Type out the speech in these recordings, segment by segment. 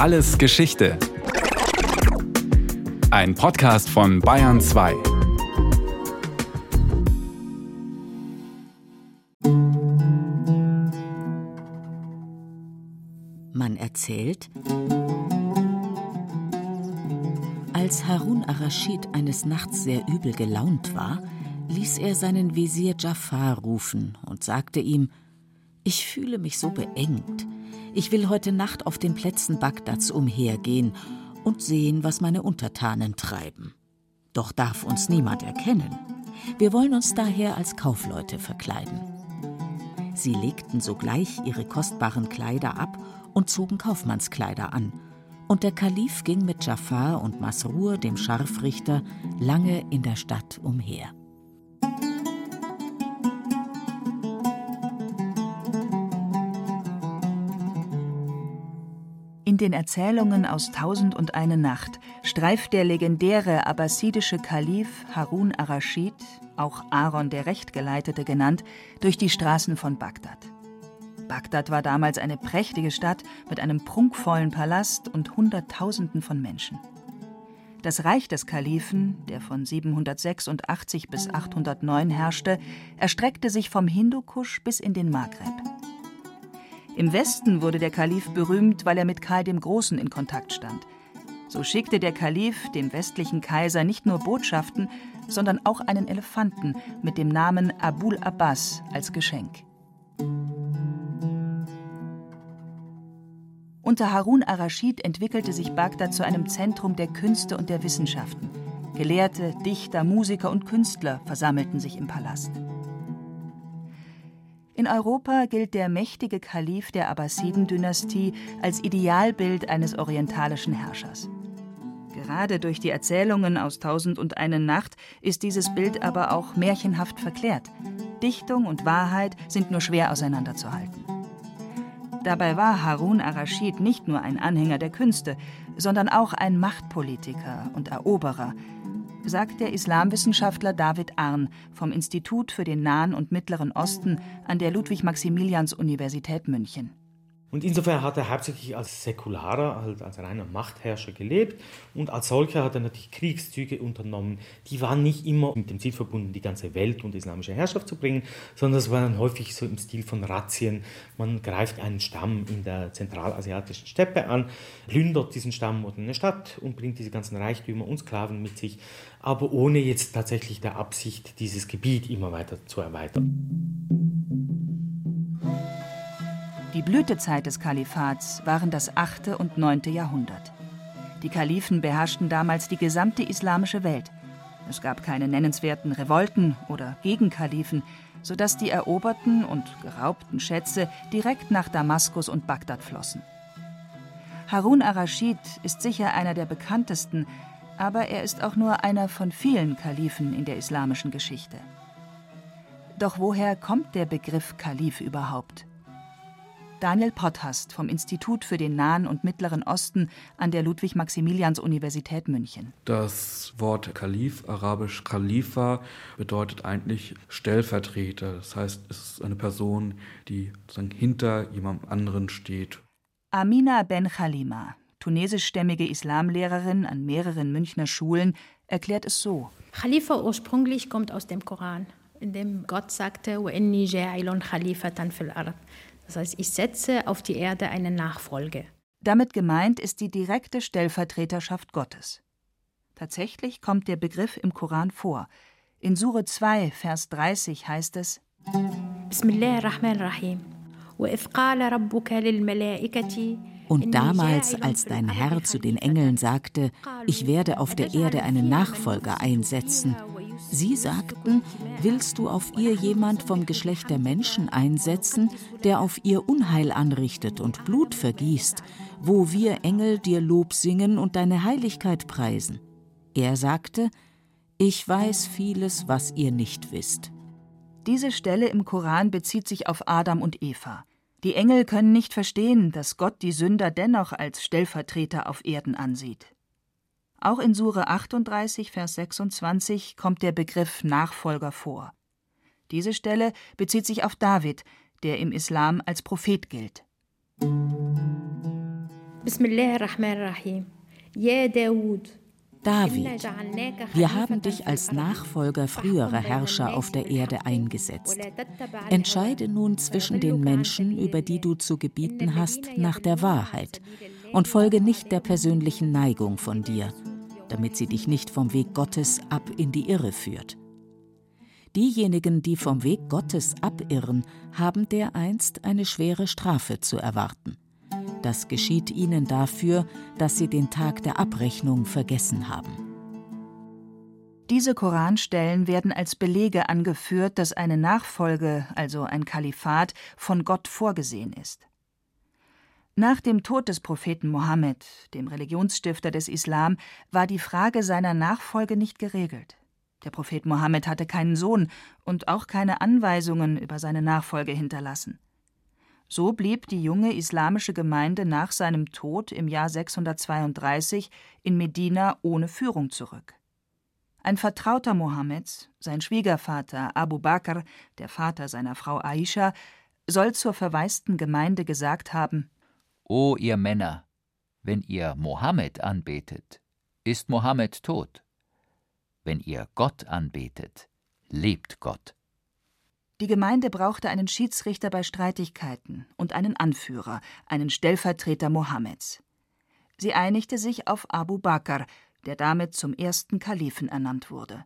Alles Geschichte. Ein Podcast von Bayern 2. Man erzählt, als Harun ar-Raschid eines Nachts sehr übel gelaunt war, ließ er seinen Wesir Jafar rufen und sagte ihm: Ich fühle mich so beengt. Ich will heute Nacht auf den Plätzen Bagdads umhergehen und sehen, was meine Untertanen treiben. Doch darf uns niemand erkennen. Wir wollen uns daher als Kaufleute verkleiden. Sie legten sogleich ihre kostbaren Kleider ab und zogen Kaufmannskleider an. Und der Kalif ging mit Jafar und Masrur, dem Scharfrichter, lange in der Stadt umher. Den Erzählungen aus Tausend und eine Nacht streift der legendäre abbasidische Kalif Harun ar-Raschid, auch Aaron der Rechtgeleitete genannt, durch die Straßen von Bagdad. Bagdad war damals eine prächtige Stadt mit einem prunkvollen Palast und Hunderttausenden von Menschen. Das Reich des Kalifen, der von 786 bis 809 herrschte, erstreckte sich vom Hindukusch bis in den Maghreb. Im Westen wurde der Kalif berühmt, weil er mit Karl dem Großen in Kontakt stand. So schickte der Kalif dem westlichen Kaiser nicht nur Botschaften, sondern auch einen Elefanten mit dem Namen Abul Abbas als Geschenk. Unter Harun ar-Raschid entwickelte sich Bagdad zu einem Zentrum der Künste und der Wissenschaften. Gelehrte, Dichter, Musiker und Künstler versammelten sich im Palast. In Europa gilt der mächtige Kalif der Abbasiden-Dynastie als Idealbild eines orientalischen Herrschers. Gerade durch die Erzählungen aus Tausend und eine Nacht ist dieses Bild aber auch märchenhaft verklärt. Dichtung und Wahrheit sind nur schwer auseinanderzuhalten. Dabei war Harun ar-Raschid nicht nur ein Anhänger der Künste, sondern auch ein Machtpolitiker und Eroberer, sagt der Islamwissenschaftler David Arn vom Institut für den Nahen und Mittleren Osten an der Ludwig-Maximilians-Universität München. Und insofern hat er hauptsächlich als säkularer, halt als reiner Machtherrscher gelebt und als solcher hat er natürlich Kriegszüge unternommen. Die waren nicht immer mit dem Ziel verbunden, die ganze Welt unter islamische Herrschaft zu bringen, sondern es waren häufig so im Stil von Razzien. Man greift einen Stamm in der zentralasiatischen Steppe an, plündert diesen Stamm oder eine Stadt und bringt diese ganzen Reichtümer und Sklaven mit sich, aber ohne jetzt tatsächlich der Absicht, dieses Gebiet immer weiter zu erweitern. Die Blütezeit des Kalifats waren das 8. und 9. Jahrhundert. Die Kalifen beherrschten damals die gesamte islamische Welt. Es gab keine nennenswerten Revolten oder Gegenkalifen, sodass die eroberten und geraubten Schätze direkt nach Damaskus und Bagdad flossen. Harun ar-Raschid ist sicher einer der bekanntesten, aber er ist auch nur einer von vielen Kalifen in der islamischen Geschichte. Doch woher kommt der Begriff Kalif überhaupt? Daniel Potthast vom Institut für den Nahen und Mittleren Osten an der Ludwig-Maximilians-Universität München. Das Wort Kalif, arabisch Khalifa, bedeutet eigentlich Stellvertreter. Das heißt, es ist eine Person, die sozusagen hinter jemandem anderen steht. Amina Ben Khalima, tunesischstämmige Islamlehrerin an mehreren Münchner Schulen, erklärt es so. Khalifa ursprünglich kommt aus dem Koran, in dem Gott sagte, وَإِنِّي جَاعِلٌ خَلِيفَةً فِي الْأَرْضِ das heißt, ich setze auf die Erde eine Nachfolge. Damit gemeint ist die direkte Stellvertreterschaft Gottes. Tatsächlich kommt der Begriff im Koran vor. In Sure 2, Vers 30 heißt es: Bismillahirrahmanirrahim. Und damals, als dein Herr zu den Engeln sagte, ich werde auf der Erde einen Nachfolger einsetzen, Sie sagten, willst du auf ihr jemand vom Geschlecht der Menschen einsetzen, der auf ihr Unheil anrichtet und Blut vergießt, wo wir Engel dir Lob singen und deine Heiligkeit preisen? Er sagte, ich weiß vieles, was ihr nicht wisst. Diese Stelle im Koran bezieht sich auf Adam und Eva. Die Engel können nicht verstehen, dass Gott die Sünder dennoch als Stellvertreter auf Erden ansieht. Auch in Sure 38, Vers 26 kommt der Begriff Nachfolger vor. Diese Stelle bezieht sich auf David, der im Islam als Prophet gilt. Bismillahirrahmanirrahim. Ya Daoud. David, wir haben dich als Nachfolger früherer Herrscher auf der Erde eingesetzt. Entscheide nun zwischen den Menschen, über die du zu gebieten hast, nach der Wahrheit und folge nicht der persönlichen Neigung von dir, damit sie dich nicht vom Weg Gottes ab in die Irre führt. Diejenigen, die vom Weg Gottes abirren, haben dereinst eine schwere Strafe zu erwarten. Das geschieht ihnen dafür, dass sie den Tag der Abrechnung vergessen haben. Diese Koranstellen werden als Belege angeführt, dass eine Nachfolge, also ein Kalifat, von Gott vorgesehen ist. Nach dem Tod des Propheten Mohammed, dem Religionsstifter des Islam, war die Frage seiner Nachfolge nicht geregelt. Der Prophet Mohammed hatte keinen Sohn und auch keine Anweisungen über seine Nachfolge hinterlassen. So blieb die junge islamische Gemeinde nach seinem Tod im Jahr 632 in Medina ohne Führung zurück. Ein Vertrauter Mohammeds, sein Schwiegervater Abu Bakr, der Vater seiner Frau Aisha, soll zur verwaisten Gemeinde gesagt haben: O ihr Männer, wenn ihr Mohammed anbetet, ist Mohammed tot. Wenn ihr Gott anbetet, lebt Gott. Die Gemeinde brauchte einen Schiedsrichter bei Streitigkeiten und einen Anführer, einen Stellvertreter Mohammeds. Sie einigte sich auf Abu Bakr, der damit zum ersten Kalifen ernannt wurde.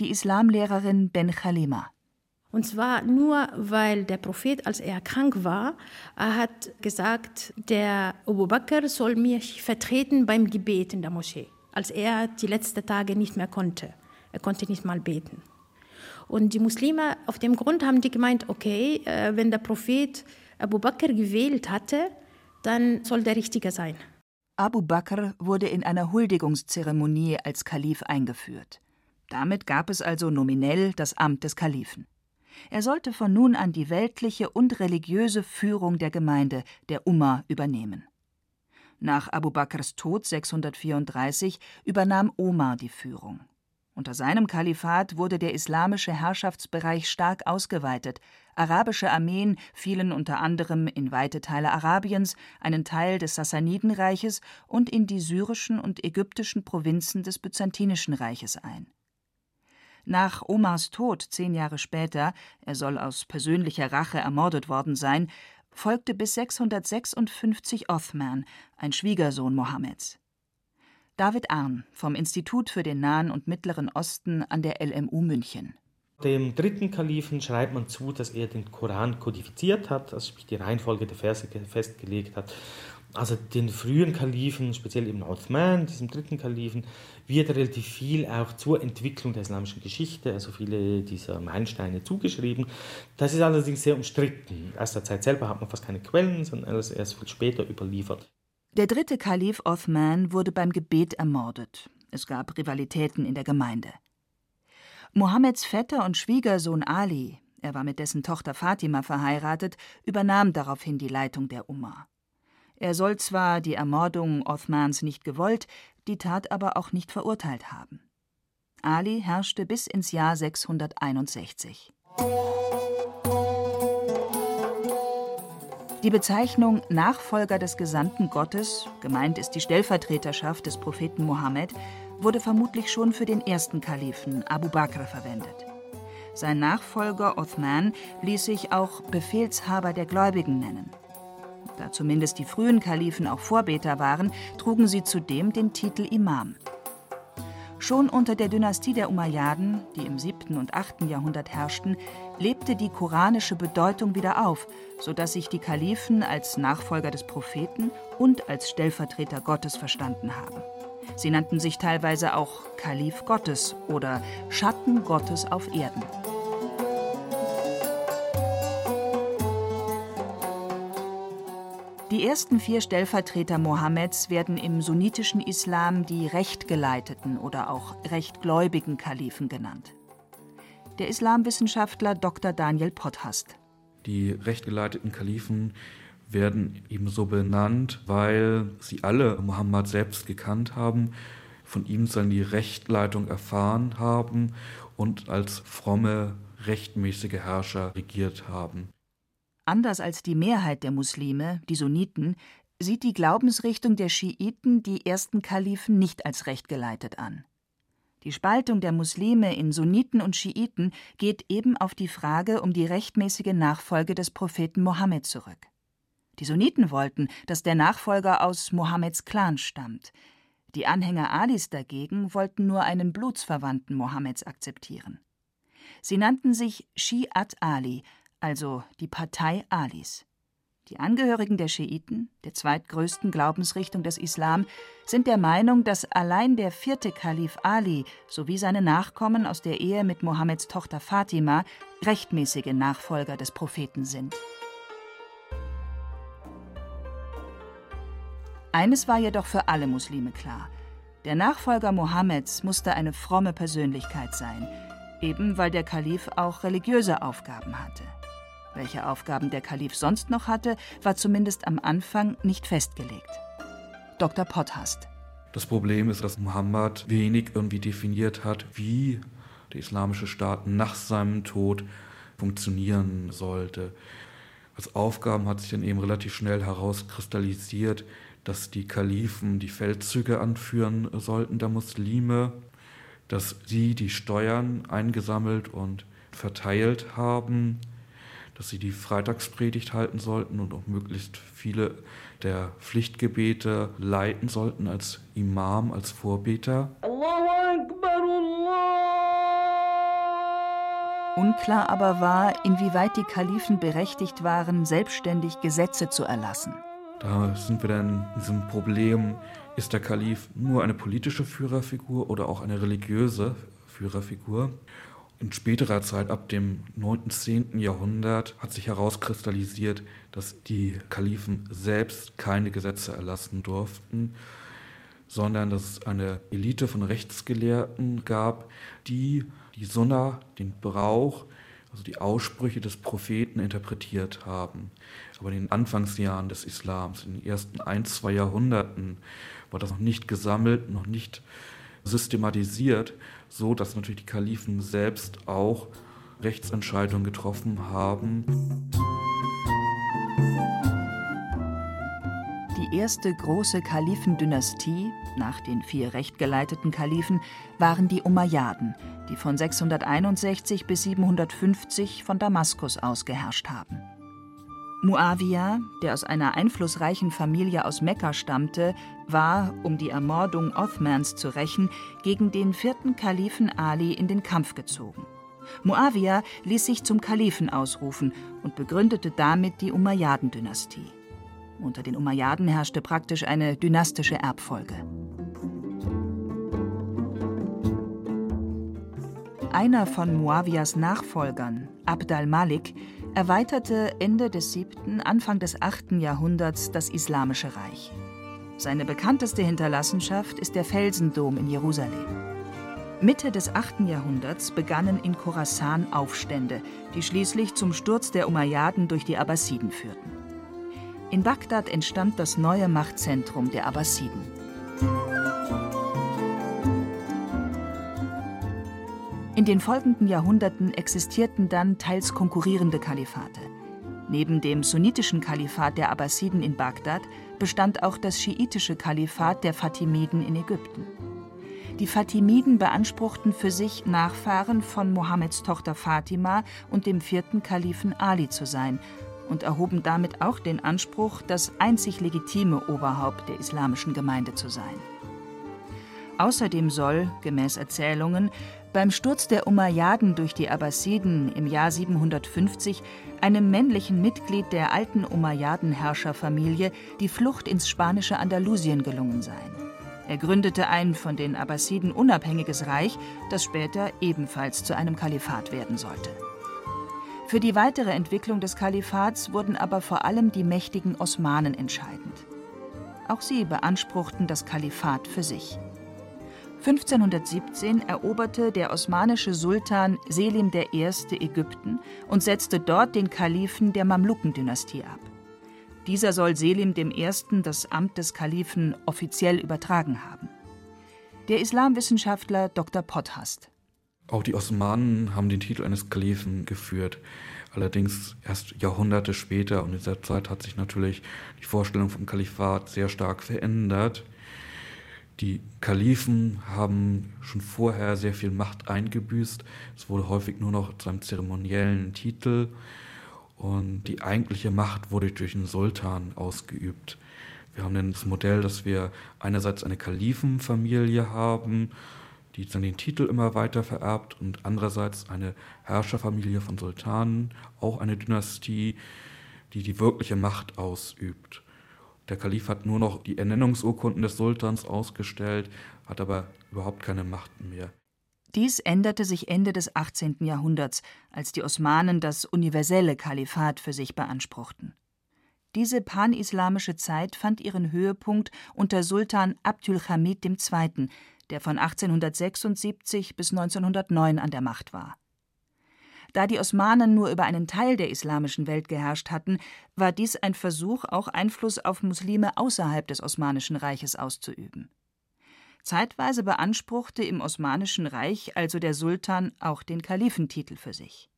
Die Islamlehrerin Ben Khalima. Und zwar nur, weil der Prophet, als er krank war, er hat gesagt, der Abu Bakr soll mich vertreten beim Gebet in der Moschee, als er die letzten Tage nicht mehr konnte. Er konnte nicht mal beten. Und die Muslime, auf dem Grund haben die gemeint, okay, äh, wenn der Prophet Abu Bakr gewählt hatte, dann soll der Richtige sein. Abu Bakr wurde in einer Huldigungszeremonie als Kalif eingeführt. Damit gab es also nominell das Amt des Kalifen. Er sollte von nun an die weltliche und religiöse Führung der Gemeinde, der Umma, übernehmen. Nach Abu Bakrs Tod 634 übernahm Omar die Führung. Unter seinem Kalifat wurde der islamische Herrschaftsbereich stark ausgeweitet. Arabische Armeen fielen unter anderem in weite Teile Arabiens, einen Teil des Sassanidenreiches und in die syrischen und ägyptischen Provinzen des Byzantinischen Reiches ein. Nach Omars Tod zehn Jahre später, er soll aus persönlicher Rache ermordet worden sein, folgte bis 656 Othman, ein Schwiegersohn Mohammeds. David Arn vom Institut für den Nahen und Mittleren Osten an der LMU München. Dem dritten Kalifen schreibt man zu, dass er den Koran kodifiziert hat, also die Reihenfolge der Verse festgelegt hat. Also den frühen Kalifen, speziell eben Uthman, diesem dritten Kalifen, wird relativ viel auch zur Entwicklung der islamischen Geschichte, also viele dieser Meilensteine zugeschrieben. Das ist allerdings sehr umstritten. Aus der Zeit selber hat man fast keine Quellen, sondern alles erst viel später überliefert. Der dritte Kalif Othman wurde beim Gebet ermordet. Es gab Rivalitäten in der Gemeinde. Mohammeds Vetter und Schwiegersohn Ali, er war mit dessen Tochter Fatima verheiratet, übernahm daraufhin die Leitung der Umma. Er soll zwar die Ermordung Othmans nicht gewollt, die Tat aber auch nicht verurteilt haben. Ali herrschte bis ins Jahr 661. Die Bezeichnung Nachfolger des Gesandten Gottes, gemeint ist die Stellvertreterschaft des Propheten Mohammed, wurde vermutlich schon für den ersten Kalifen Abu Bakr verwendet. Sein Nachfolger Othman ließ sich auch Befehlshaber der Gläubigen nennen. Da zumindest die frühen Kalifen auch Vorbeter waren, trugen sie zudem den Titel Imam. Schon unter der Dynastie der Umayyaden, die im 7. und 8. Jahrhundert herrschten, lebte die koranische Bedeutung wieder auf, sodass sich die Kalifen als Nachfolger des Propheten und als Stellvertreter Gottes verstanden haben. Sie nannten sich teilweise auch Kalif Gottes oder Schatten Gottes auf Erden. Die ersten vier Stellvertreter Mohammeds werden im sunnitischen Islam die Rechtgeleiteten oder auch rechtgläubigen Kalifen genannt. Der Islamwissenschaftler Dr. Daniel Potthast. Die rechtgeleiteten Kalifen werden ebenso benannt, weil sie alle Mohammed selbst gekannt haben, von ihm die Rechtleitung erfahren haben und als fromme, rechtmäßige Herrscher regiert haben. Anders als die Mehrheit der Muslime, die Sunniten, sieht die Glaubensrichtung der Schiiten die ersten Kalifen nicht als recht geleitet an. Die Spaltung der Muslime in Sunniten und Schiiten geht eben auf die Frage um die rechtmäßige Nachfolge des Propheten Mohammed zurück. Die Sunniten wollten, dass der Nachfolger aus Mohammeds Clan stammt. Die Anhänger Alis dagegen wollten nur einen Blutsverwandten Mohammeds akzeptieren. Sie nannten sich Shi'at Ali, also die Partei Alis. Die Angehörigen der Schiiten, der zweitgrößten Glaubensrichtung des Islam, sind der Meinung, dass allein der vierte Kalif Ali sowie seine Nachkommen aus der Ehe mit Mohammeds Tochter Fatima rechtmäßige Nachfolger des Propheten sind. Eines war jedoch für alle Muslime klar. Der Nachfolger Mohammeds musste eine fromme Persönlichkeit sein, eben weil der Kalif auch religiöse Aufgaben hatte. Welche Aufgaben der Kalif sonst noch hatte, war zumindest am Anfang nicht festgelegt. Dr. Potthast. Das Problem ist, dass Mohammed wenig irgendwie definiert hat, wie der islamische Staat nach seinem Tod funktionieren sollte. Als Aufgaben hat sich dann eben relativ schnell herauskristallisiert, dass die Kalifen die Feldzüge anführen sollten der Muslime, dass sie die Steuern eingesammelt und verteilt haben, dass sie die Freitagspredigt halten sollten und auch möglichst viele der Pflichtgebete leiten sollten als Imam, als Vorbeter. Unklar aber war, inwieweit die Kalifen berechtigt waren, selbstständig Gesetze zu erlassen. Da sind wir dann in diesem Problem, ist der Kalif nur eine politische Führerfigur oder auch eine religiöse Führerfigur? In späterer Zeit, ab dem 9. 10. Jahrhundert, hat sich herauskristallisiert, dass die Kalifen selbst keine Gesetze erlassen durften, sondern dass es eine Elite von Rechtsgelehrten gab, die die Sunna, den Brauch, also die Aussprüche des Propheten interpretiert haben. Aber in den Anfangsjahren des Islams, in den ersten ein, zwei Jahrhunderten, war das noch nicht gesammelt, noch nicht systematisiert, so dass natürlich die Kalifen selbst auch Rechtsentscheidungen getroffen haben. Die erste große Kalifendynastie nach den vier rechtgeleiteten Kalifen waren die Umayyaden, die von 661 bis 750 von Damaskus aus geherrscht haben. Muawiyah, der aus einer einflussreichen Familie aus Mekka stammte, war, um die Ermordung Othmans zu rächen, gegen den vierten Kalifen Ali in den Kampf gezogen. Muawiyah ließ sich zum Kalifen ausrufen und begründete damit die Umayyaden-Dynastie. Unter den Umayyaden herrschte praktisch eine dynastische Erbfolge. Einer von Muawiyas Nachfolgern, Abd al-Malik, erweiterte Ende des 7., Anfang des 8. Jahrhunderts das Islamische Reich. Seine bekannteste Hinterlassenschaft ist der Felsendom in Jerusalem. Mitte des 8. Jahrhunderts begannen in Khorasan Aufstände, die schließlich zum Sturz der Umayyaden durch die Abbasiden führten. In Bagdad entstand das neue Machtzentrum der Abbasiden. In den folgenden Jahrhunderten existierten dann teils konkurrierende Kalifate. Neben dem sunnitischen Kalifat der Abbasiden in Bagdad bestand auch das schiitische Kalifat der Fatimiden in Ägypten. Die Fatimiden beanspruchten für sich, Nachfahren von Mohammeds Tochter Fatima und dem vierten Kalifen Ali zu sein und erhoben damit auch den Anspruch, das einzig legitime Oberhaupt der islamischen Gemeinde zu sein. Außerdem soll, gemäß Erzählungen, beim Sturz der Umayyaden durch die Abbasiden im Jahr 750 einem männlichen Mitglied der alten Umayyaden-Herrscherfamilie die Flucht ins spanische Andalusien gelungen sein. Er gründete ein von den Abbasiden unabhängiges Reich, das später ebenfalls zu einem Kalifat werden sollte. Für die weitere Entwicklung des Kalifats wurden aber vor allem die mächtigen Osmanen entscheidend. Auch sie beanspruchten das Kalifat für sich. 1517 eroberte der osmanische Sultan Selim I. Ägypten und setzte dort den Kalifen der Mamlukendynastie ab. Dieser soll Selim I. das Amt des Kalifen offiziell übertragen haben. Der Islamwissenschaftler Dr. Potthast. Auch die Osmanen haben den Titel eines Kalifen geführt. Allerdings erst Jahrhunderte später und in dieser Zeit hat sich natürlich die Vorstellung vom Kalifat sehr stark verändert. Die Kalifen haben schon vorher sehr viel Macht eingebüßt. Es wurde häufig nur noch zu einem zeremoniellen Titel und die eigentliche Macht wurde durch den Sultan ausgeübt. Wir haben das Modell, dass wir einerseits eine Kalifenfamilie haben, die dann den Titel immer weiter vererbt und andererseits eine Herrscherfamilie von Sultanen, auch eine Dynastie, die die wirkliche Macht ausübt. Der Kalif hat nur noch die Ernennungsurkunden des Sultans ausgestellt, hat aber überhaupt keine Macht mehr. Dies änderte sich Ende des 18. Jahrhunderts, als die Osmanen das universelle Kalifat für sich beanspruchten. Diese panislamische Zeit fand ihren Höhepunkt unter Sultan Abdülhamid II., der von 1876 bis 1909 an der Macht war. Da die Osmanen nur über einen Teil der islamischen Welt geherrscht hatten, war dies ein Versuch, auch Einfluss auf Muslime außerhalb des Osmanischen Reiches auszuüben. Zeitweise beanspruchte im Osmanischen Reich also der Sultan auch den Kalifentitel für sich.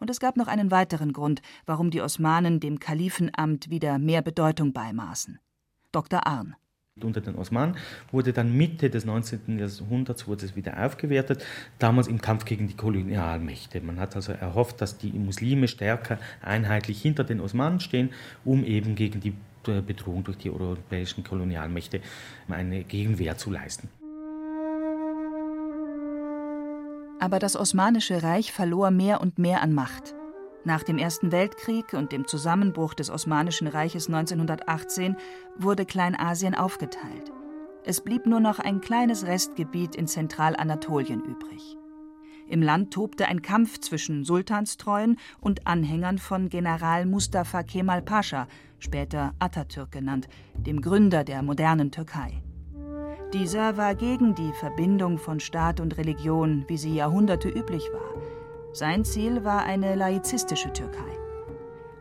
Und es gab noch einen weiteren Grund, warum die Osmanen dem Kalifenamt wieder mehr Bedeutung beimaßen. Dr. Arn unter den Osmanen, wurde dann Mitte des 19. Jahrhunderts wurde es wieder aufgewertet, damals im Kampf gegen die Kolonialmächte. Man hat also erhofft, dass die Muslime stärker einheitlich hinter den Osmanen stehen, um eben gegen die Bedrohung durch die europäischen Kolonialmächte eine Gegenwehr zu leisten. Aber das Osmanische Reich verlor mehr und mehr an Macht. Nach dem Ersten Weltkrieg und dem Zusammenbruch des Osmanischen Reiches 1918 wurde Kleinasien aufgeteilt. Es blieb nur noch ein kleines Restgebiet in Zentralanatolien übrig. Im Land tobte ein Kampf zwischen Sultanstreuen und Anhängern von General Mustafa Kemal Pascha, später Atatürk genannt, dem Gründer der modernen Türkei. Dieser war gegen die Verbindung von Staat und Religion, wie sie Jahrhunderte üblich war. Sein Ziel war eine laizistische Türkei.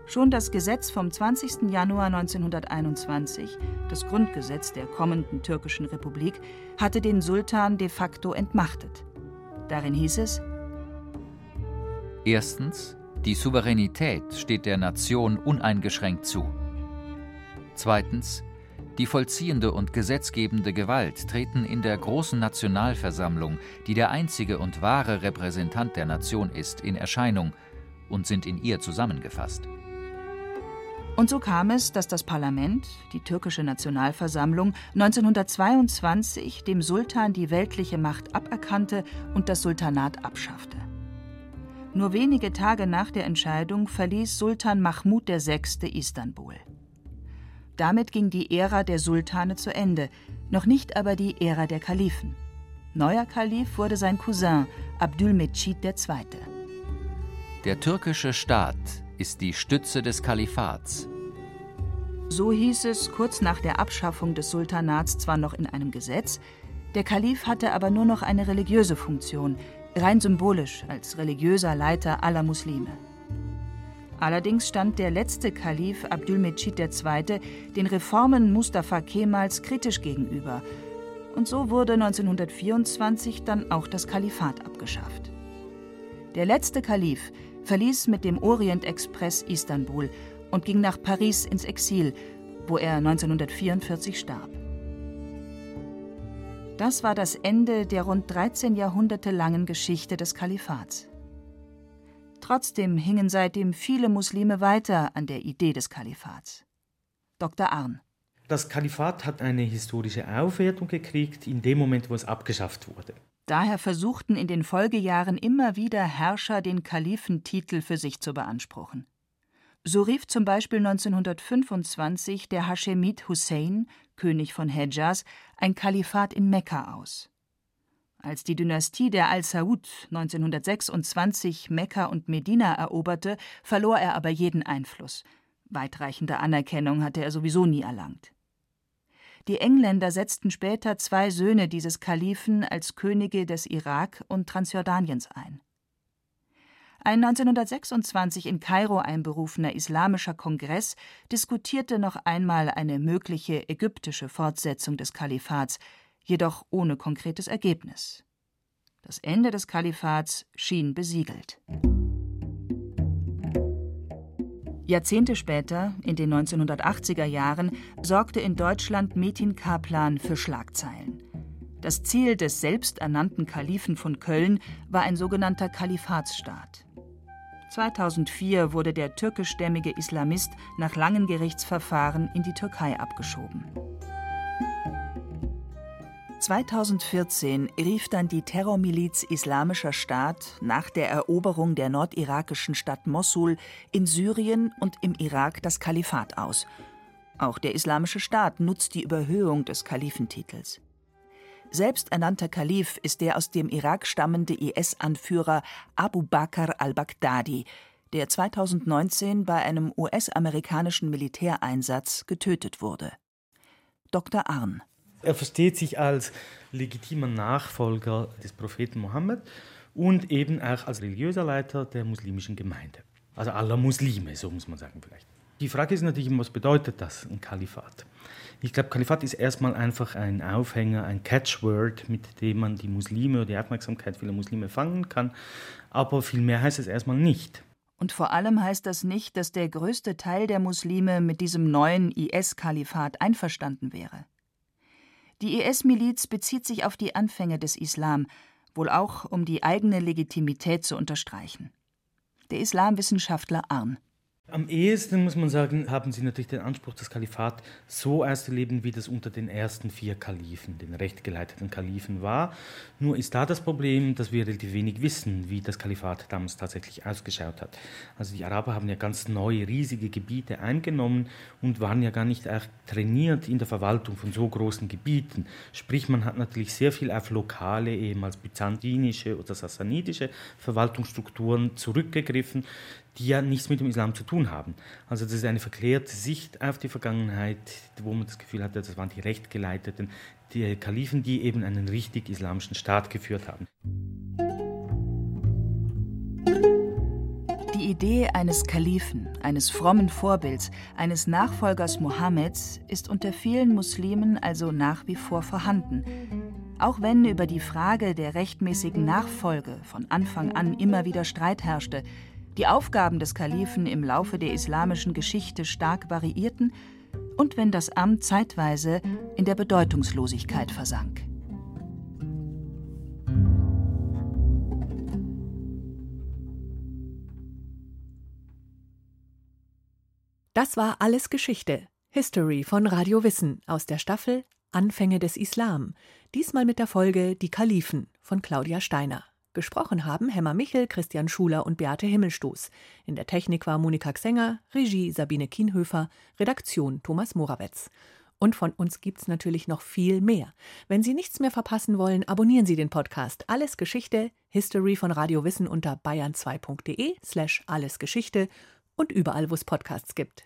Schon das Gesetz vom 20. Januar 1921, das Grundgesetz der kommenden türkischen Republik, hatte den Sultan de facto entmachtet. Darin hieß es: Erstens, die Souveränität steht der Nation uneingeschränkt zu. Zweitens, die vollziehende und gesetzgebende Gewalt treten in der großen Nationalversammlung, die der einzige und wahre Repräsentant der Nation ist, in Erscheinung und sind in ihr zusammengefasst. Und so kam es, dass das Parlament, die türkische Nationalversammlung, 1922 dem Sultan die weltliche Macht aberkannte und das Sultanat abschaffte. Nur wenige Tage nach der Entscheidung verließ Sultan Mahmud VI. Istanbul. Damit ging die Ära der Sultane zu Ende, noch nicht aber die Ära der Kalifen. Neuer Kalif wurde sein Cousin Abdülmecid II. Der türkische Staat ist die Stütze des Kalifats. So hieß es kurz nach der Abschaffung des Sultanats zwar noch in einem Gesetz, der Kalif hatte aber nur noch eine religiöse Funktion, rein symbolisch als religiöser Leiter aller Muslime. Allerdings stand der letzte Kalif Abdülmecid II. den Reformen Mustafa Kemals kritisch gegenüber. Und so wurde 1924 dann auch das Kalifat abgeschafft. Der letzte Kalif verließ mit dem Orient-Express Istanbul und ging nach Paris ins Exil, wo er 1944 starb. Das war das Ende der rund 13 Jahrhunderte langen Geschichte des Kalifats. Trotzdem hingen seitdem viele Muslime weiter an der Idee des Kalifats. Dr. Arn. Das Kalifat hat eine historische Aufwertung gekriegt in dem Moment, wo es abgeschafft wurde. Daher versuchten in den Folgejahren immer wieder Herrscher, den Kalifentitel für sich zu beanspruchen. So rief zum Beispiel 1925 der Hashemid Hussein, König von Hedjas, ein Kalifat in Mekka aus. Als die Dynastie der Al-Saud 1926 Mekka und Medina eroberte, verlor er aber jeden Einfluss. Weitreichende Anerkennung hatte er sowieso nie erlangt. Die Engländer setzten später zwei Söhne dieses Kalifen als Könige des Irak und Transjordaniens ein. Ein 1926 in Kairo einberufener islamischer Kongress diskutierte noch einmal eine mögliche ägyptische Fortsetzung des Kalifats, jedoch ohne konkretes Ergebnis. Das Ende des Kalifats schien besiegelt. Jahrzehnte später, in den 1980er Jahren, sorgte in Deutschland Metin Kaplan für Schlagzeilen. Das Ziel des selbsternannten Kalifen von Köln war ein sogenannter Kalifatsstaat. 2004 wurde der türkischstämmige Islamist nach langen Gerichtsverfahren in die Türkei abgeschoben. 2014 rief dann die Terrormiliz Islamischer Staat nach der Eroberung der nordirakischen Stadt Mossul in Syrien und im Irak das Kalifat aus. Auch der Islamische Staat nutzt die Überhöhung des Kalifentitels. Selbsternannter Kalif ist der aus dem Irak stammende IS-Anführer Abu Bakr al-Baghdadi, der 2019 bei einem US-amerikanischen Militäreinsatz getötet wurde. Dr. Arn er versteht sich als legitimer Nachfolger des Propheten Mohammed und eben auch als religiöser Leiter der muslimischen Gemeinde. Also aller Muslime, so muss man sagen vielleicht. Die Frage ist natürlich, was bedeutet das, ein Kalifat? Ich glaube, Kalifat ist erstmal einfach ein Aufhänger, ein Catchword, mit dem man die Muslime oder die Aufmerksamkeit vieler Muslime fangen kann. Aber viel mehr heißt es erstmal nicht. Und vor allem heißt das nicht, dass der größte Teil der Muslime mit diesem neuen IS-Kalifat einverstanden wäre. Die IS-Miliz bezieht sich auf die Anfänge des Islam, wohl auch um die eigene Legitimität zu unterstreichen. Der Islamwissenschaftler Arn am ehesten, muss man sagen, haben sie natürlich den Anspruch, das Kalifat so auszuleben, wie das unter den ersten vier Kalifen, den rechtgeleiteten Kalifen war. Nur ist da das Problem, dass wir relativ wenig wissen, wie das Kalifat damals tatsächlich ausgeschaut hat. Also die Araber haben ja ganz neue, riesige Gebiete eingenommen und waren ja gar nicht trainiert in der Verwaltung von so großen Gebieten. Sprich, man hat natürlich sehr viel auf lokale, ehemals byzantinische oder sassanidische Verwaltungsstrukturen zurückgegriffen, die ja nichts mit dem Islam zu tun haben. Also das ist eine verklärte Sicht auf die Vergangenheit, wo man das Gefühl hatte, das waren die rechtgeleiteten, die Kalifen, die eben einen richtig islamischen Staat geführt haben. Die Idee eines Kalifen, eines frommen Vorbilds, eines Nachfolgers Mohammeds ist unter vielen Muslimen also nach wie vor vorhanden. Auch wenn über die Frage der rechtmäßigen Nachfolge von Anfang an immer wieder Streit herrschte, die Aufgaben des Kalifen im Laufe der islamischen Geschichte stark variierten und wenn das Amt zeitweise in der Bedeutungslosigkeit versank. Das war alles Geschichte. History von Radio Wissen aus der Staffel Anfänge des Islam. Diesmal mit der Folge Die Kalifen von Claudia Steiner. Gesprochen haben Hemmer Michel, Christian Schuler und Beate Himmelstoß. In der Technik war Monika Xenger, Regie Sabine Kienhöfer, Redaktion Thomas Morawetz. Und von uns gibt's natürlich noch viel mehr. Wenn Sie nichts mehr verpassen wollen, abonnieren Sie den Podcast Alles Geschichte, History von Radio Wissen unter bayern2.de slash allesgeschichte und überall, wo es Podcasts gibt.